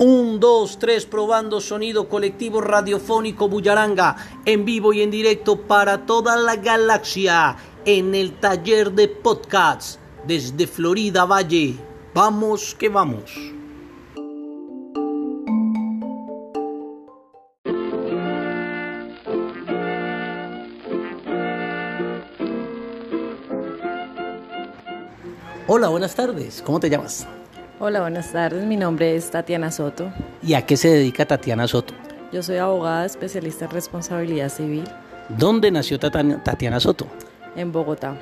Un, dos, tres, probando sonido colectivo radiofónico Bullaranga, en vivo y en directo para toda la galaxia, en el taller de podcasts desde Florida Valle. Vamos que vamos. Hola, buenas tardes. ¿Cómo te llamas? Hola, buenas tardes. Mi nombre es Tatiana Soto. ¿Y a qué se dedica Tatiana Soto? Yo soy abogada especialista en responsabilidad civil. ¿Dónde nació Tatiana Soto? En Bogotá.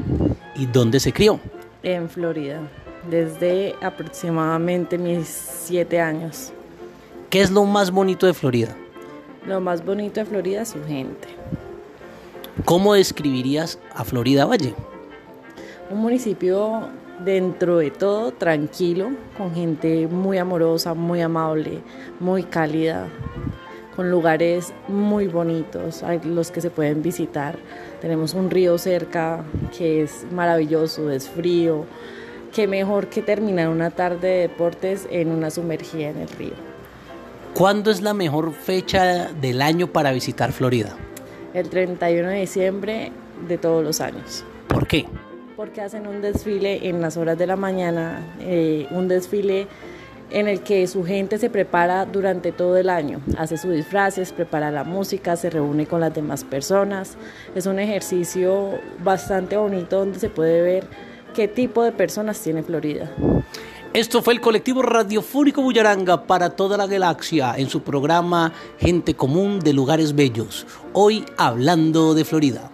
¿Y dónde se crió? En Florida, desde aproximadamente mis siete años. ¿Qué es lo más bonito de Florida? Lo más bonito de Florida es su gente. ¿Cómo describirías a Florida Valle? Un municipio dentro de todo tranquilo, con gente muy amorosa, muy amable, muy cálida, con lugares muy bonitos, los que se pueden visitar. Tenemos un río cerca que es maravilloso, es frío. Qué mejor que terminar una tarde de deportes en una sumergida en el río. ¿Cuándo es la mejor fecha del año para visitar Florida? El 31 de diciembre de todos los años. ¿Por qué? Porque hacen un desfile en las horas de la mañana, eh, un desfile en el que su gente se prepara durante todo el año, hace sus disfraces, prepara la música, se reúne con las demás personas. Es un ejercicio bastante bonito donde se puede ver qué tipo de personas tiene Florida. Esto fue el colectivo radiofónico Bullaranga para toda la galaxia en su programa Gente Común de Lugares Bellos. Hoy hablando de Florida.